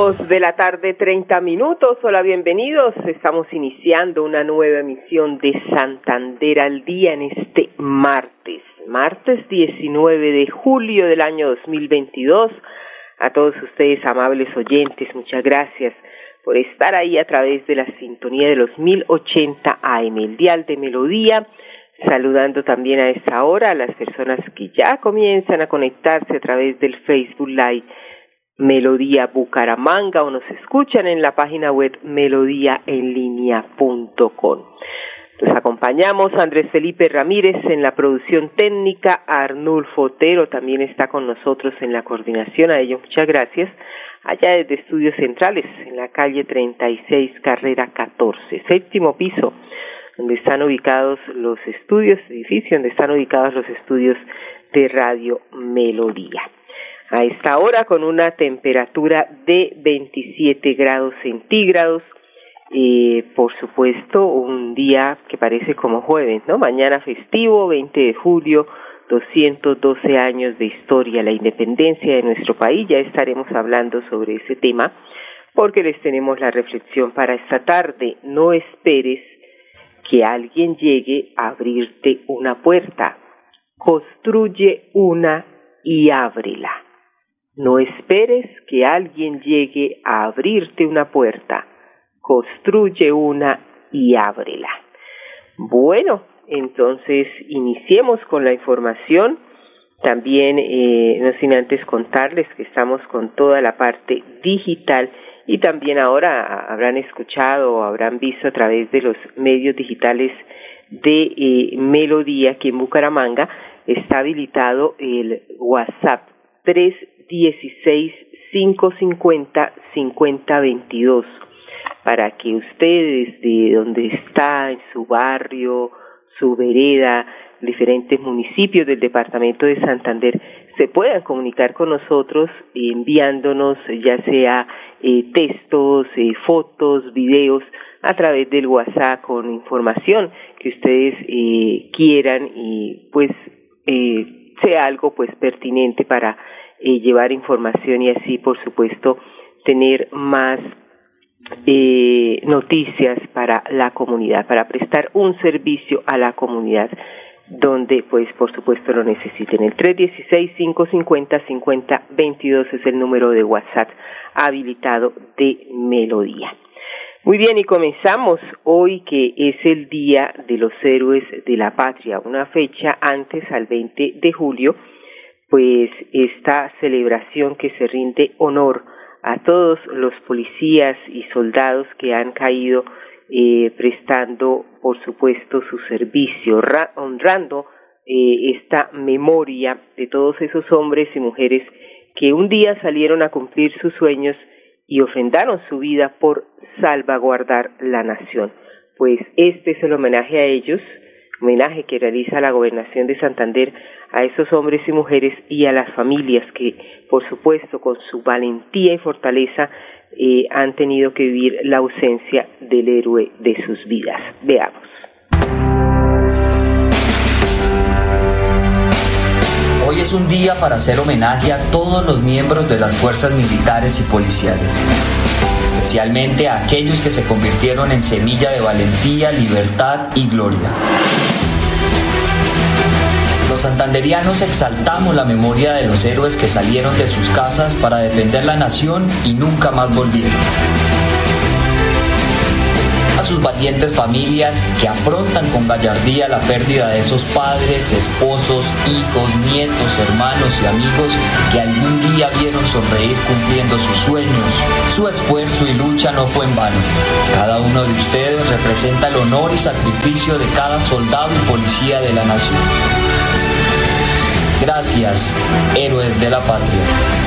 Dos de la tarde, treinta minutos. Hola, bienvenidos. Estamos iniciando una nueva emisión de Santander al día en este martes, martes 19 de julio del año 2022. A todos ustedes, amables oyentes, muchas gracias por estar ahí a través de la sintonía de los 1080 AM, el dial de melodía. Saludando también a esta hora a las personas que ya comienzan a conectarse a través del Facebook Live Melodía Bucaramanga o nos escuchan en la página web melodíaenlínea.com. Nos acompañamos Andrés Felipe Ramírez en la producción técnica, Arnulfo Otero también está con nosotros en la coordinación, a ellos muchas gracias. Allá desde Estudios Centrales, en la calle 36, carrera 14, séptimo piso, donde están ubicados los estudios, edificio donde están ubicados los estudios de Radio Melodía a esta hora con una temperatura de 27 grados centígrados. y por supuesto, un día que parece como jueves, ¿no? Mañana festivo, 20 de julio, 212 años de historia, la independencia de nuestro país. Ya estaremos hablando sobre ese tema porque les tenemos la reflexión para esta tarde. No esperes que alguien llegue a abrirte una puerta. Construye una y ábrela. No esperes que alguien llegue a abrirte una puerta. Construye una y ábrela. Bueno, entonces iniciemos con la información. También, eh, no sin antes contarles que estamos con toda la parte digital y también ahora habrán escuchado o habrán visto a través de los medios digitales de eh, Melodía que en Bucaramanga está habilitado el WhatsApp 3 dieciséis cinco cincuenta cincuenta veintidós. Para que ustedes de donde está en su barrio, su vereda, diferentes municipios del departamento de Santander se puedan comunicar con nosotros enviándonos ya sea eh, textos, eh, fotos, videos a través del WhatsApp con información que ustedes eh, quieran y pues eh, sea algo pues pertinente para eh, llevar información y así, por supuesto, tener más eh, noticias para la comunidad, para prestar un servicio a la comunidad donde pues por supuesto lo necesiten. El 316-550-5022 es el número de WhatsApp habilitado de Melodía. Muy bien, y comenzamos hoy que es el Día de los Héroes de la Patria, una fecha antes al 20 de julio pues esta celebración que se rinde honor a todos los policías y soldados que han caído eh, prestando, por supuesto, su servicio, honrando eh, esta memoria de todos esos hombres y mujeres que un día salieron a cumplir sus sueños y ofrendaron su vida por salvaguardar la nación. Pues este es el homenaje a ellos, homenaje que realiza la gobernación de Santander a esos hombres y mujeres y a las familias que, por supuesto, con su valentía y fortaleza eh, han tenido que vivir la ausencia del héroe de sus vidas. Veamos. Es un día para hacer homenaje a todos los miembros de las fuerzas militares y policiales, especialmente a aquellos que se convirtieron en semilla de valentía, libertad y gloria santanderianos exaltamos la memoria de los héroes que salieron de sus casas para defender la nación y nunca más volvieron. A sus valientes familias que afrontan con gallardía la pérdida de esos padres, esposos, hijos, nietos, hermanos y amigos que algún día vieron sonreír cumpliendo sus sueños. Su esfuerzo y lucha no fue en vano. Cada uno de ustedes representa el honor y sacrificio de cada soldado y policía de la nación. Gracias, héroes de la patria.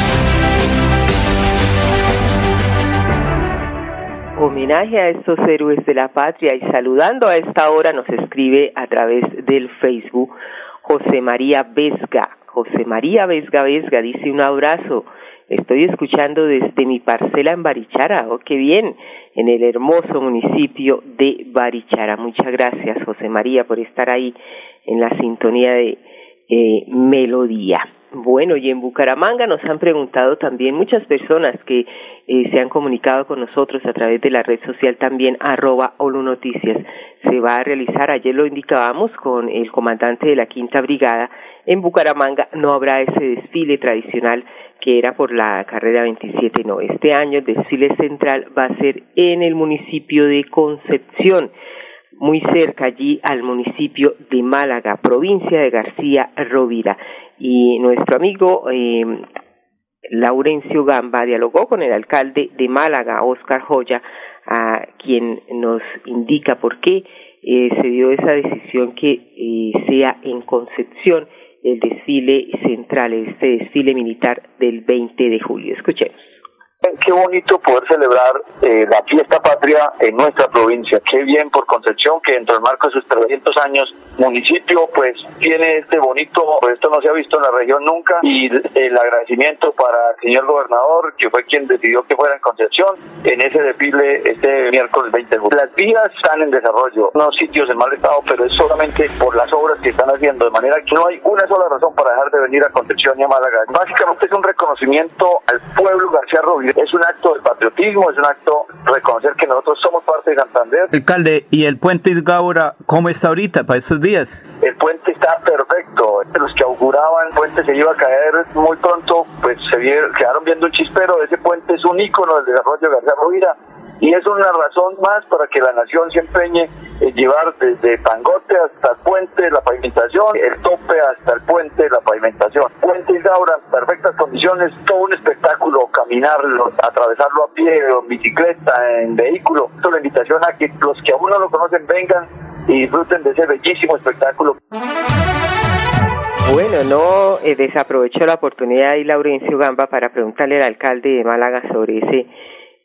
Homenaje a estos héroes de la patria y saludando a esta hora nos escribe a través del Facebook José María Vesga. José María Vesga Vesga dice un abrazo. Estoy escuchando desde mi parcela en Barichara. Oh, qué bien. En el hermoso municipio de Barichara. Muchas gracias, José María, por estar ahí en la sintonía de eh, Melodía. Bueno, y en Bucaramanga nos han preguntado también muchas personas que eh, se han comunicado con nosotros a través de la red social también arroba Olu Noticias. Se va a realizar, ayer lo indicábamos con el comandante de la Quinta Brigada, en Bucaramanga no habrá ese desfile tradicional que era por la carrera 27, no, este año el desfile central va a ser en el municipio de Concepción muy cerca allí al municipio de Málaga, provincia de García Rovira. Y nuestro amigo eh, Laurencio Gamba dialogó con el alcalde de Málaga, Oscar Joya, a quien nos indica por qué eh, se dio esa decisión que eh, sea en Concepción el desfile central, este desfile militar del 20 de julio. Escuchemos qué bonito poder celebrar eh, la fiesta patria en nuestra provincia. Qué bien por Concepción que dentro del marco de sus 300 años municipio pues tiene este bonito, esto no se ha visto en la región nunca y el agradecimiento para el señor gobernador que fue quien decidió que fuera en Concepción en ese desfile este miércoles 20 de julio. Las vías están en desarrollo, no sitios en mal estado, pero es solamente por las obras que están haciendo, de manera que no hay una sola razón para dejar de venir a Concepción y a Málaga. Básicamente es un reconocimiento al pueblo García Rovira es un acto de patriotismo, es un acto reconocer que nosotros somos parte de Santander. Alcalde, ¿y el puente Isgaura cómo está ahorita para estos días? El puente está perfecto. Los que auguraban el puente se iba a caer muy pronto, pues se quedaron viendo un chispero. Ese puente es un ícono del desarrollo de García Rovira y es una razón más para que la nación se empeñe en llevar desde Pangote hasta el puente la pavimentación, el tope hasta el puente la pavimentación. Puente Isaura perfectas condiciones, todo un espectáculo, caminarlo, atravesarlo a pie en bicicleta, en vehículo. Esto la invitación a que los que aún no lo conocen vengan y disfruten de ese bellísimo espectáculo. Bueno, no eh, desaprovechó la oportunidad y Laurencio Gamba para preguntarle al alcalde de Málaga sobre ese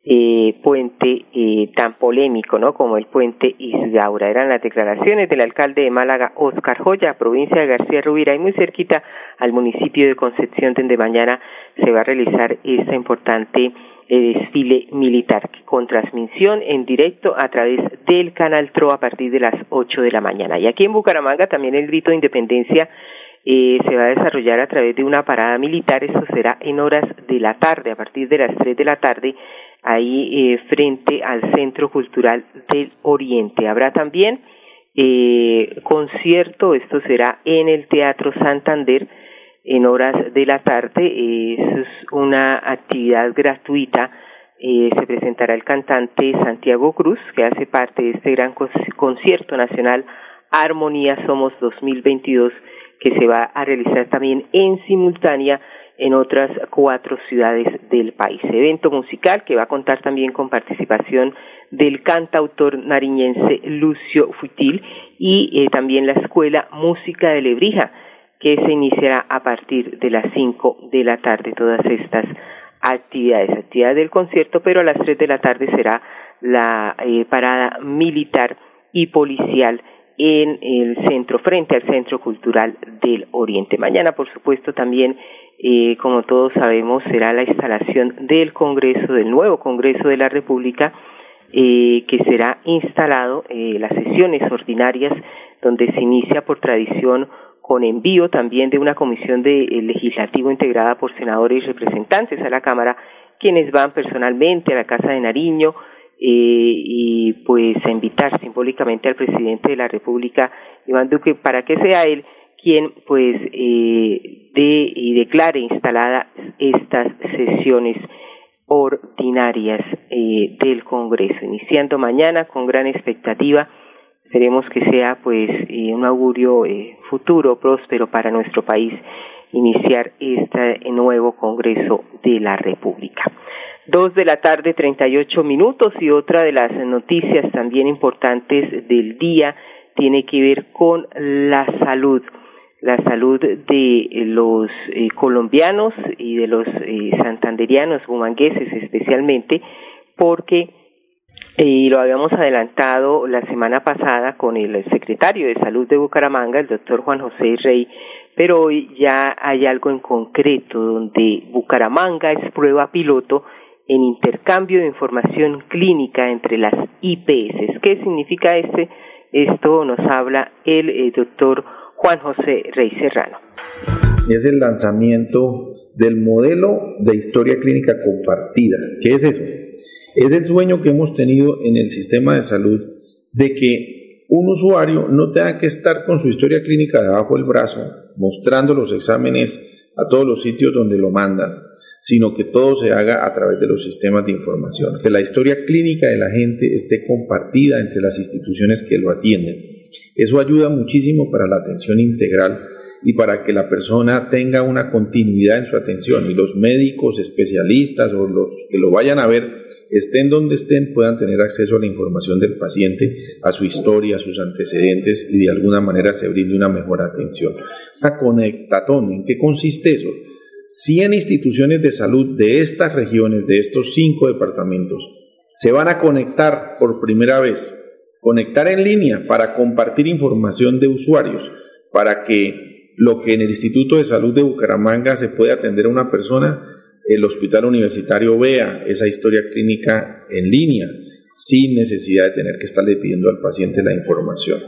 eh, puente eh, tan polémico, ¿no? Como el puente Isgaura. Eran las declaraciones del alcalde de Málaga, Oscar Joya, provincia de García Rubira, y muy cerquita al municipio de Concepción, donde mañana se va a realizar esta importante eh, desfile militar con transmisión en directo a través del canal TRO a partir de las 8 de la mañana. Y aquí en Bucaramanga también el grito de independencia eh, se va a desarrollar a través de una parada militar. Esto será en horas de la tarde, a partir de las 3 de la tarde, ahí eh, frente al Centro Cultural del Oriente. Habrá también eh, concierto, esto será en el Teatro Santander en horas de la tarde. es una actividad gratuita. Eh, se presentará el cantante Santiago Cruz, que hace parte de este gran concierto nacional Armonía Somos 2022, que se va a realizar también en simultánea en otras cuatro ciudades del país. Evento musical que va a contar también con participación del cantautor nariñense Lucio Futil y eh, también la Escuela Música de Lebrija, que se iniciará a partir de las cinco de la tarde. Todas estas actividades, actividades del concierto, pero a las tres de la tarde será la eh, parada militar y policial en el centro, frente al Centro Cultural del Oriente. Mañana, por supuesto, también eh, como todos sabemos, será la instalación del Congreso, del nuevo Congreso de la República, que será instalado eh, las sesiones ordinarias, donde se inicia por tradición con envío también de una comisión de eh, legislativo integrada por senadores y representantes a la Cámara, quienes van personalmente a la Casa de Nariño eh, y pues a invitar simbólicamente al presidente de la República, Iván Duque, para que sea él pues eh, y declare instaladas estas sesiones ordinarias eh, del Congreso, iniciando mañana con gran expectativa. Esperemos que sea pues eh, un augurio eh, futuro próspero para nuestro país iniciar este nuevo Congreso de la República. Dos de la tarde, treinta y ocho minutos y otra de las noticias también importantes del día tiene que ver con la salud la salud de los eh, colombianos y de los eh, santanderianos, bumangueses especialmente, porque Y lo habíamos adelantado la semana pasada con el secretario de Salud de Bucaramanga, el doctor Juan José Rey, pero hoy ya hay algo en concreto donde Bucaramanga es prueba piloto en intercambio de información clínica entre las IPS. ¿Qué significa este? Esto nos habla el, eh, doctor Juan José Rey Serrano. Es el lanzamiento del modelo de historia clínica compartida. ¿Qué es eso? Es el sueño que hemos tenido en el sistema de salud de que un usuario no tenga que estar con su historia clínica debajo del brazo, mostrando los exámenes a todos los sitios donde lo mandan, sino que todo se haga a través de los sistemas de información, que la historia clínica de la gente esté compartida entre las instituciones que lo atienden. Eso ayuda muchísimo para la atención integral y para que la persona tenga una continuidad en su atención y los médicos especialistas o los que lo vayan a ver, estén donde estén, puedan tener acceso a la información del paciente, a su historia, a sus antecedentes y de alguna manera se brinde una mejor atención. La conectatón, ¿en qué consiste eso? 100 instituciones de salud de estas regiones, de estos cinco departamentos, se van a conectar por primera vez, conectar en línea para compartir información de usuarios, para que lo que en el Instituto de Salud de Bucaramanga se puede atender a una persona, el hospital universitario vea esa historia clínica en línea, sin necesidad de tener que estarle pidiendo al paciente la información.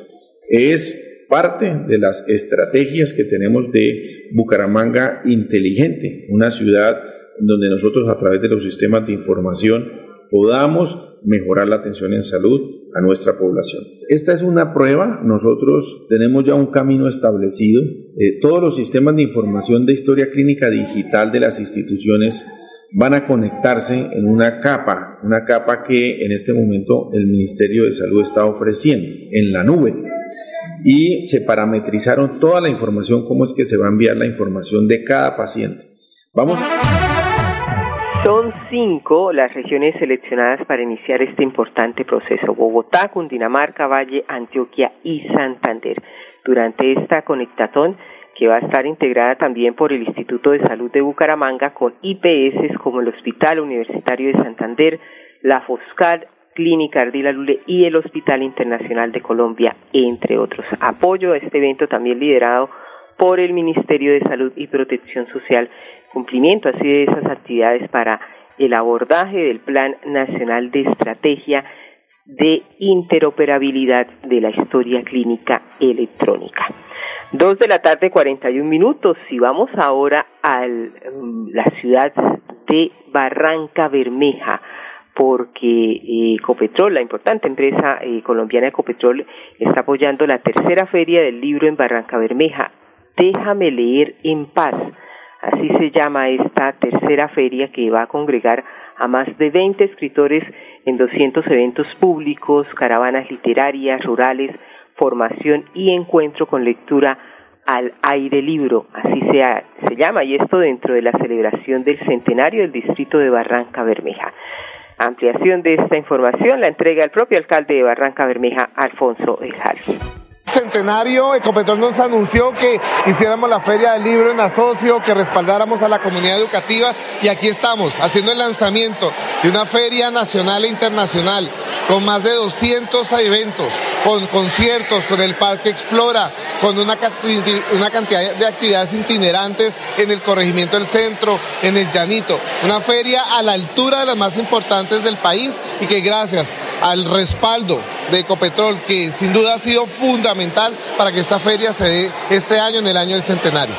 Es parte de las estrategias que tenemos de Bucaramanga inteligente, una ciudad donde nosotros a través de los sistemas de información podamos mejorar la atención en salud a nuestra población. Esta es una prueba, nosotros tenemos ya un camino establecido, eh, todos los sistemas de información de historia clínica digital de las instituciones van a conectarse en una capa, una capa que en este momento el Ministerio de Salud está ofreciendo en la nube. Y se parametrizaron toda la información, cómo es que se va a enviar la información de cada paciente. Vamos a... Son cinco las regiones seleccionadas para iniciar este importante proceso. Bogotá, Cundinamarca, Valle, Antioquia y Santander. Durante esta conectatón, que va a estar integrada también por el Instituto de Salud de Bucaramanga con IPS como el Hospital Universitario de Santander, la Foscal, Clínica Ardila Lule y el Hospital Internacional de Colombia, entre otros. Apoyo a este evento también liderado por el Ministerio de Salud y Protección Social cumplimiento así de esas actividades para el abordaje del Plan Nacional de Estrategia de Interoperabilidad de la Historia Clínica Electrónica. Dos de la tarde, 41 minutos, y vamos ahora a mm, la ciudad de Barranca Bermeja, porque eh, Ecopetrol, la importante empresa eh, colombiana Ecopetrol, está apoyando la tercera feria del libro en Barranca Bermeja. Déjame leer en paz. Así se llama esta tercera feria que va a congregar a más de 20 escritores en 200 eventos públicos, caravanas literarias, rurales, formación y encuentro con lectura al aire libro, así se, llama, y esto dentro de la celebración del centenario del distrito de Barranca Bermeja. Ampliación de esta información la entrega el propio alcalde de Barranca Bermeja, Alfonso Ejal centenario, Ecopetrol nos anunció que hiciéramos la feria del libro en asocio, que respaldáramos a la comunidad educativa y aquí estamos haciendo el lanzamiento de una feria nacional e internacional con más de 200 eventos, con conciertos, con el Parque Explora, con una, una cantidad de actividades itinerantes en el corregimiento del centro, en el Llanito. Una feria a la altura de las más importantes del país y que gracias al respaldo de Ecopetrol, que sin duda ha sido fundamental para que esta feria se dé este año, en el año del centenario.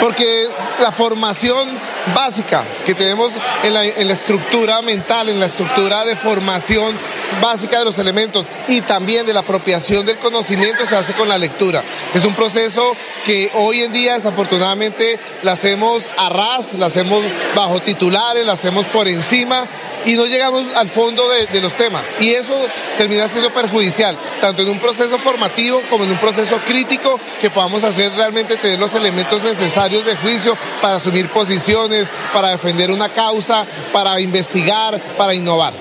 Porque la formación básica que tenemos en la, estructura mental, en la estructura de formación básica de los elementos y también de la apropiación del conocimiento se hace con la lectura. Es un proceso que hoy en día desafortunadamente la hacemos a ras, la hacemos bajo titulares, la hacemos por encima y no llegamos al fondo de, los temas. Y eso termina siendo perjudicial, tanto en un proceso formativo como en un proceso crítico que podamos hacer realmente tener los elementos necesarios de juicio para asumir posiciones, para defender una causa, para investigar, para innovar.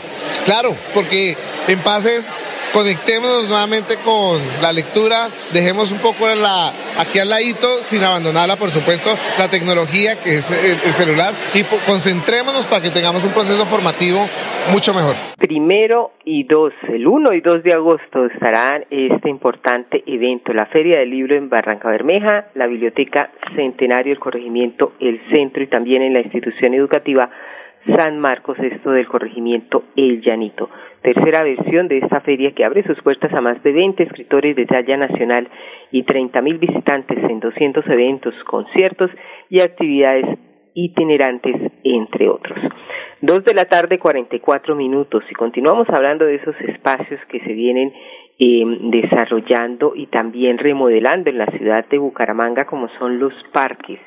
Claro, porque en pases conectémonos nuevamente con la lectura, dejemos un poco la, aquí al ladito, sin abandonarla, por supuesto, la tecnología que es el, celular, y concentrémonos para que tengamos un proceso formativo mucho mejor. Primero y dos, el 1 y 2 de agosto estarán este importante evento, la Feria del Libro en Barranca Bermeja, la Biblioteca Centenario, el Corregimiento, el Centro y también en la institución educativa San Marcos, esto del corregimiento El Llanito. Tercera versión de esta feria que abre sus puertas a más de 20 escritores de talla nacional y 30 mil visitantes en 200 eventos, conciertos y actividades itinerantes, entre otros. Dos de la tarde, 44 minutos, y continuamos hablando de esos espacios que se vienen eh, desarrollando y también remodelando en la ciudad de Bucaramanga, como son los parques.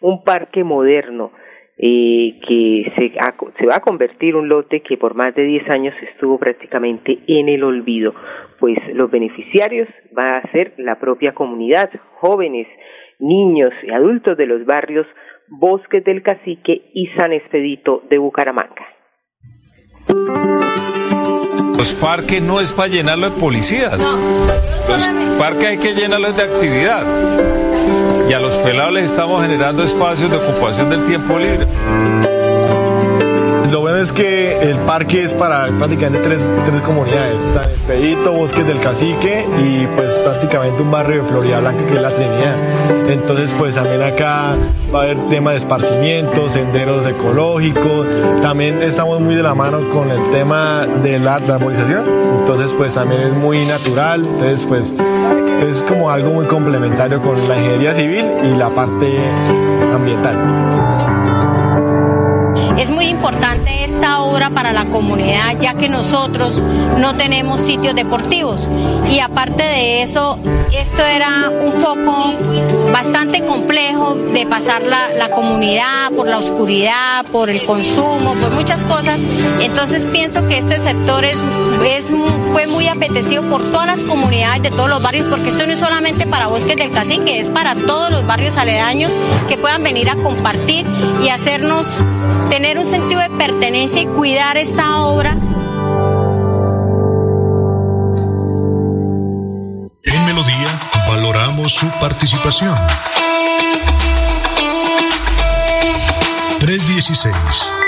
Un parque moderno, eh, que se, se va a convertir un lote que por más de 10 años estuvo prácticamente en el olvido, pues los beneficiarios va a ser la propia comunidad, jóvenes, niños y adultos de los barrios Bosques del Cacique y San Expedito de Bucaramanga. Los parques no es para llenarlo de policías. Los parques hay que llenarlos de actividad y a los pelados les estamos generando espacios de ocupación del tiempo libre. Es que el parque es para prácticamente tres, tres comunidades, San Bosques del Cacique y pues prácticamente un barrio de Florida Blanca que es la Trinidad. Entonces pues también acá va a haber tema de esparcimiento, senderos ecológicos, también estamos muy de la mano con el tema de la arborización, entonces pues también es muy natural, entonces pues es como algo muy complementario con la ingeniería civil y la parte ambiental. Importante obra para la comunidad ya que nosotros no tenemos sitios deportivos y aparte de eso, esto era un foco bastante complejo de pasar la, comunidad por la oscuridad, por el consumo, por muchas cosas. Entonces pienso que este sector es, es, fue muy apetecido por todas las comunidades de todos los barrios porque esto no es solamente para Bosques del Cacique, es para todos los barrios aledaños que puedan venir a compartir y hacernos tener un sentido de pertenencia y cuidar esta obra. En Melodía valoramos su participación. 316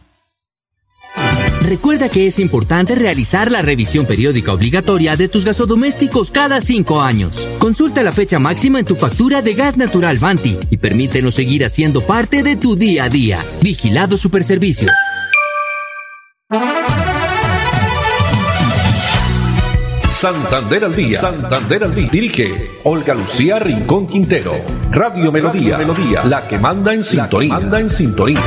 Recuerda que es importante realizar la revisión periódica obligatoria de tus gasodomésticos cada cinco años. Consulta la fecha máxima en tu factura de gas natural Banti y permítenos seguir haciendo parte de tu día a día. Vigilado Superservicios. Santander al día. Santander al día. Dirige Olga Lucía Rincón Quintero. Radio Melodía. Melodía. La que manda en sintonía. Manda en sintonía.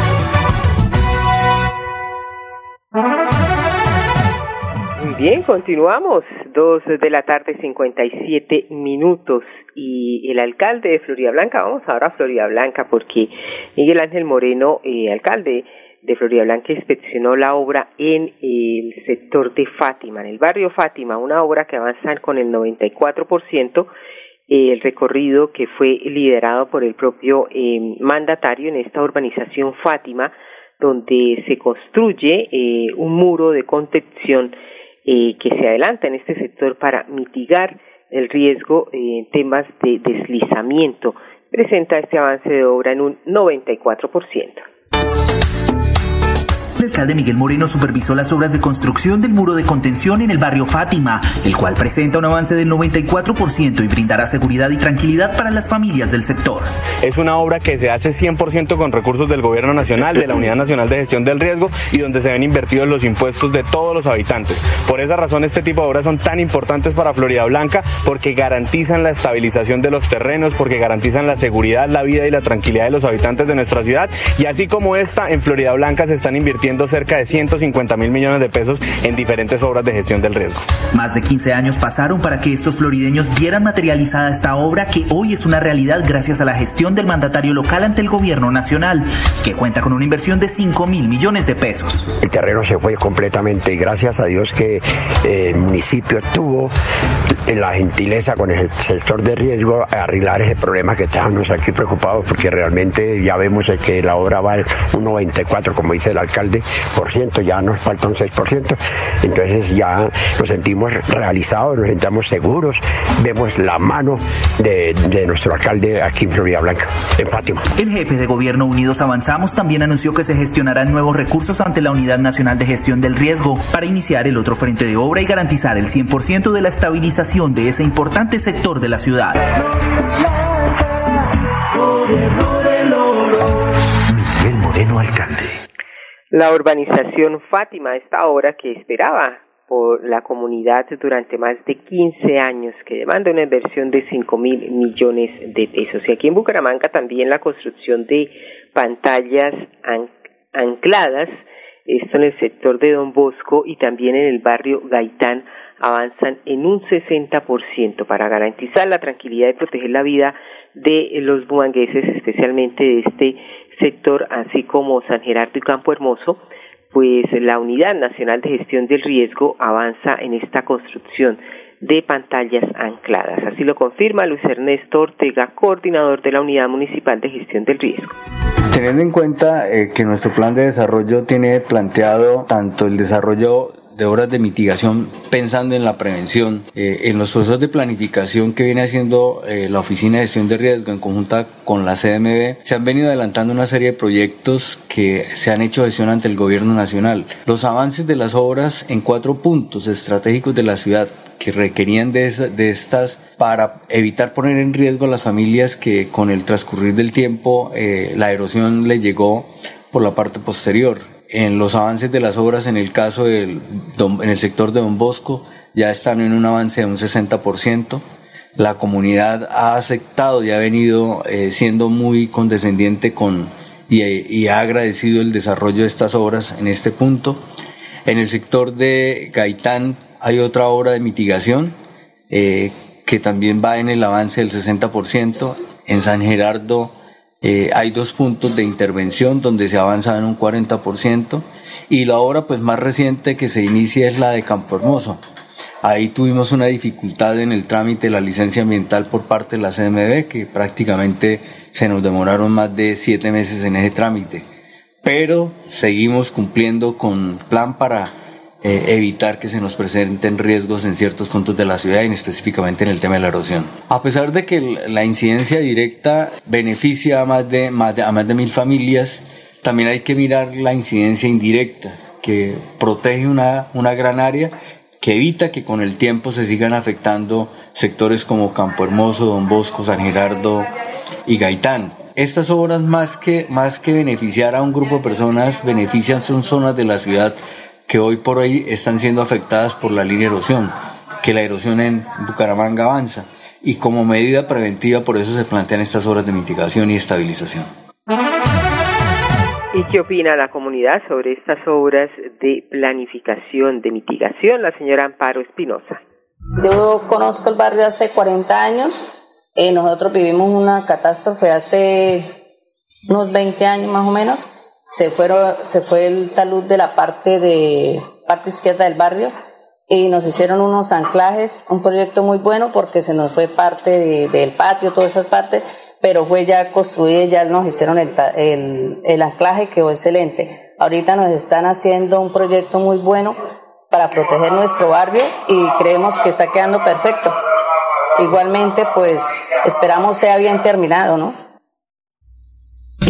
Bien, continuamos. Dos de la tarde, 57 minutos. Y el alcalde de Florida Blanca, vamos ahora a Florida Blanca, porque Miguel Ángel Moreno, eh, alcalde de Florida Blanca, inspeccionó la obra en el sector de Fátima, en el barrio Fátima, una obra que avanza con el 94%. Eh, el recorrido que fue liderado por el propio eh, mandatario en esta urbanización Fátima, donde se construye eh, un muro de contención eh, que se adelanta en este sector para mitigar el riesgo en temas de deslizamiento. Presenta este avance de obra en un 94%. El alcalde Miguel Moreno supervisó las obras de construcción del muro de contención en el barrio Fátima, el cual presenta un avance del 94% y brindará seguridad y tranquilidad para las familias del sector. Es una obra que se hace 100% con recursos del Gobierno Nacional, de la Unidad Nacional de Gestión del Riesgo y donde se ven invertidos los impuestos de todos los habitantes. Por esa razón este tipo de obras son tan importantes para Florida Blanca porque garantizan la estabilización de los terrenos, porque garantizan la seguridad, la vida y la tranquilidad de los habitantes de nuestra ciudad y así como esta en Florida Blanca se están invirtiendo invirtiendo cerca de 150 mil millones de pesos en diferentes obras de gestión del riesgo. Más de 15 años pasaron para que estos florideños vieran materializada esta obra que hoy es una realidad gracias a la gestión del mandatario local ante el gobierno nacional, que cuenta con una inversión de 5 mil millones de pesos. El terreno se fue completamente y gracias a Dios que eh, el municipio tuvo la gentileza con el sector de riesgo arreglar ese problema que estamos aquí preocupados porque realmente ya vemos que la obra va al 1,24 como dice el alcalde por ciento, ya nos falta un 6%, entonces ya nos sentimos realizados, nos sentimos seguros, vemos la mano de, de nuestro alcalde aquí en Florida Blanca, en Fátima. El jefe de gobierno Unidos Avanzamos también anunció que se gestionarán nuevos recursos ante la Unidad Nacional de Gestión del Riesgo para iniciar el otro frente de obra y garantizar el 100% de la estabilización de ese importante sector de la ciudad. Miguel Moreno, alcalde. La urbanización Fátima, esta obra que esperaba por la comunidad durante más de 15 años, que demanda una inversión de 5 mil millones de pesos. Y aquí en Bucaramanga también la construcción de pantallas ancladas, esto en el sector de Don Bosco y también en el barrio Gaitán, avanzan en un 60% para garantizar la tranquilidad y proteger la vida de los bumangueses, especialmente de este sector, así como San Gerardo y Campo Hermoso, pues la Unidad Nacional de Gestión del Riesgo avanza en esta construcción de pantallas ancladas. Así lo confirma Luis Ernesto Ortega, coordinador de la Unidad Municipal de Gestión del Riesgo. Teniendo en cuenta eh, que nuestro plan de desarrollo tiene planteado tanto el desarrollo de obras de mitigación pensando en la prevención, eh, en los procesos de planificación que viene haciendo eh, la Oficina de Gestión de Riesgo en conjunta con la CDMB, se han venido adelantando una serie de proyectos que se han hecho gestión ante el gobierno nacional. Los avances de las obras en cuatro puntos estratégicos de la ciudad que requerían de, de, estas para evitar poner en riesgo a las familias que con el transcurrir del tiempo eh, la erosión le llegó por la parte posterior en los avances de las obras en el caso del en el sector de Don Bosco ya están en un avance de un 60%. La comunidad ha aceptado y ha venido eh, siendo muy condescendiente con y, ha agradecido el desarrollo de estas obras en este punto. En el sector de Gaitán hay otra obra de mitigación eh, que también va en el avance del 60%. En San Gerardo eh, hay dos puntos de intervención donde se avanza en un 40% y la obra pues más reciente que se inicia es la de Campo Hermoso. Ahí tuvimos una dificultad en el trámite de la licencia ambiental por parte de la CMB que prácticamente se nos demoraron más de siete meses en ese trámite. Pero seguimos cumpliendo con plan para eh, evitar que se nos presenten riesgos en ciertos puntos de la ciudad y específicamente en el tema de la erosión. A pesar de que la incidencia directa beneficia a más de, más de, más de mil familias, también hay que mirar la incidencia indirecta, que protege una, una gran área que evita que con el tiempo se sigan afectando sectores como Campo Hermoso, Don Bosco, San Gerardo y Gaitán. Estas obras más que, más que beneficiar a un grupo de personas, benefician son zonas de la ciudad que hoy por hoy están siendo afectadas por la línea erosión, que la erosión en Bucaramanga avanza y como medida preventiva por eso se plantean estas obras de mitigación y estabilización. ¿Y qué opina la comunidad sobre estas obras de planificación de mitigación? La señora Amparo Espinosa. Yo conozco el barrio hace 40 años. Eh, nosotros vivimos una catástrofe hace unos 20 años más o menos se, fueron, se fue el talud de la parte, de, parte izquierda del barrio y nos hicieron unos anclajes, un proyecto muy bueno porque se nos fue parte del patio, todas esas partes, pero fue ya construido, ya nos hicieron el, el, el anclaje, quedó excelente. Ahorita nos están haciendo un proyecto muy bueno para proteger nuestro barrio y creemos que está quedando perfecto. Igualmente, pues esperamos sea bien terminado, ¿no?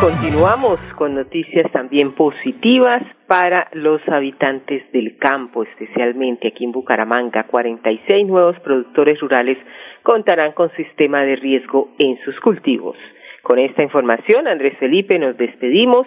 Continuamos con noticias también positivas para los habitantes del campo, especialmente aquí en Bucaramanga. 46 nuevos productores rurales contarán con sistema de riesgo en sus cultivos. Con esta información, Andrés Felipe, nos despedimos.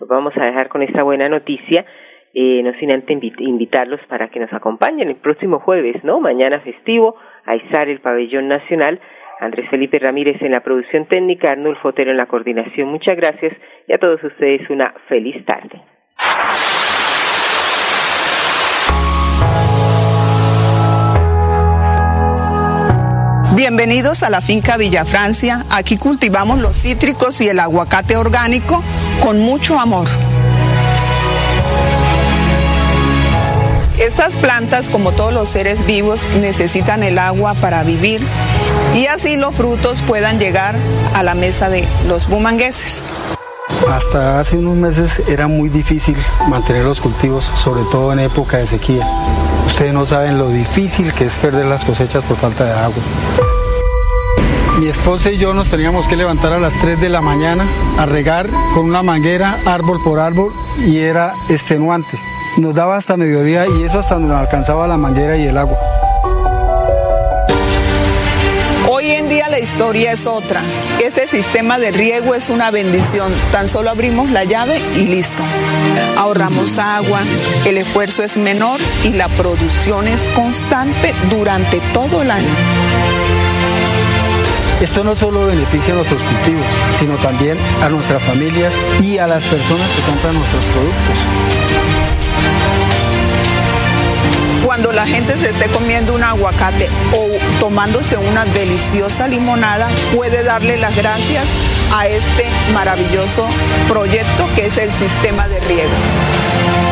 Nos vamos a dejar con esta buena noticia. Eh, no sin antes invitarlos para que nos acompañen el próximo jueves, ¿no? Mañana festivo, a izar el pabellón nacional Andrés Felipe Ramírez en la producción técnica, Arnulfo Otero en la coordinación. Muchas gracias y a todos ustedes una feliz tarde. Bienvenidos a la finca Villa Francia. Aquí cultivamos los cítricos y el aguacate orgánico con mucho amor. Estas plantas, como todos los seres vivos, necesitan el agua para vivir y así los frutos puedan llegar a la mesa de los bumangueses. Hasta hace unos meses era muy difícil mantener los cultivos, sobre todo en época de sequía. Ustedes no saben lo difícil que es perder las cosechas por falta de agua. Mi esposa y yo nos teníamos que levantar a las 3 de la mañana a regar con una manguera árbol por árbol y era extenuante. Nos daba hasta mediodía y eso hasta nos alcanzaba la manguera y el agua. Historia es otra. Este sistema de riego es una bendición. Tan solo abrimos la llave y listo. Ahorramos agua, el esfuerzo es menor y la producción es constante durante todo el año. Esto no solo beneficia a nuestros cultivos, sino también a nuestras familias y a las personas que compran nuestros productos cuando la gente se esté comiendo un aguacate o tomándose una deliciosa limonada, puede darle las gracias a este maravilloso proyecto que es el sistema de riego.